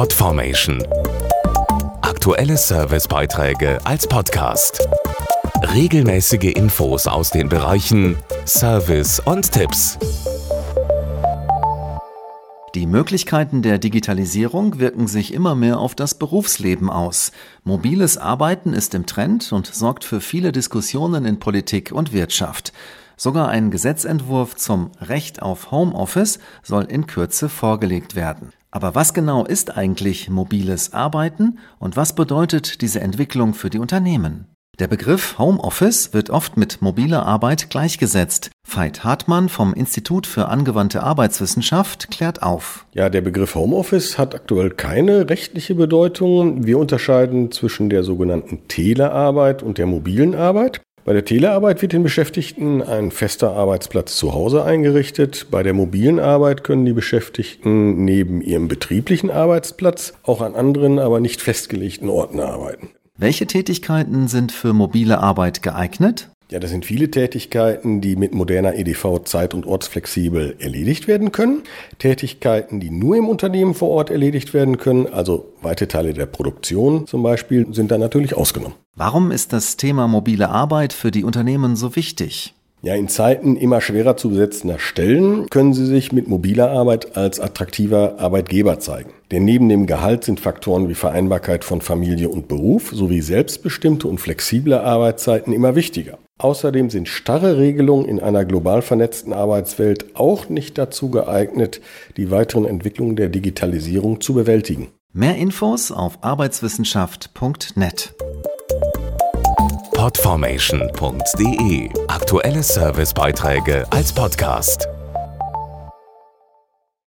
Podformation. Aktuelle Servicebeiträge als Podcast. Regelmäßige Infos aus den Bereichen Service und Tipps. Die Möglichkeiten der Digitalisierung wirken sich immer mehr auf das Berufsleben aus. Mobiles Arbeiten ist im Trend und sorgt für viele Diskussionen in Politik und Wirtschaft. Sogar ein Gesetzentwurf zum Recht auf Homeoffice soll in Kürze vorgelegt werden. Aber was genau ist eigentlich mobiles Arbeiten und was bedeutet diese Entwicklung für die Unternehmen? Der Begriff Homeoffice wird oft mit mobiler Arbeit gleichgesetzt. Veit Hartmann vom Institut für angewandte Arbeitswissenschaft klärt auf. Ja, der Begriff Homeoffice hat aktuell keine rechtliche Bedeutung. Wir unterscheiden zwischen der sogenannten Telearbeit und der mobilen Arbeit. Bei der Telearbeit wird den Beschäftigten ein fester Arbeitsplatz zu Hause eingerichtet. Bei der mobilen Arbeit können die Beschäftigten neben ihrem betrieblichen Arbeitsplatz auch an anderen, aber nicht festgelegten Orten arbeiten. Welche Tätigkeiten sind für mobile Arbeit geeignet? Ja, das sind viele Tätigkeiten, die mit moderner EDV zeit- und ortsflexibel erledigt werden können. Tätigkeiten, die nur im Unternehmen vor Ort erledigt werden können, also weite Teile der Produktion zum Beispiel, sind da natürlich ausgenommen. Warum ist das Thema mobile Arbeit für die Unternehmen so wichtig? Ja, in Zeiten immer schwerer zu besetzender Stellen können Sie sich mit mobiler Arbeit als attraktiver Arbeitgeber zeigen. Denn neben dem Gehalt sind Faktoren wie Vereinbarkeit von Familie und Beruf sowie selbstbestimmte und flexible Arbeitszeiten immer wichtiger. Außerdem sind starre Regelungen in einer global vernetzten Arbeitswelt auch nicht dazu geeignet, die weiteren Entwicklungen der Digitalisierung zu bewältigen. Mehr Infos auf arbeitswissenschaft.net Podformation.de Aktuelle Servicebeiträge als Podcast.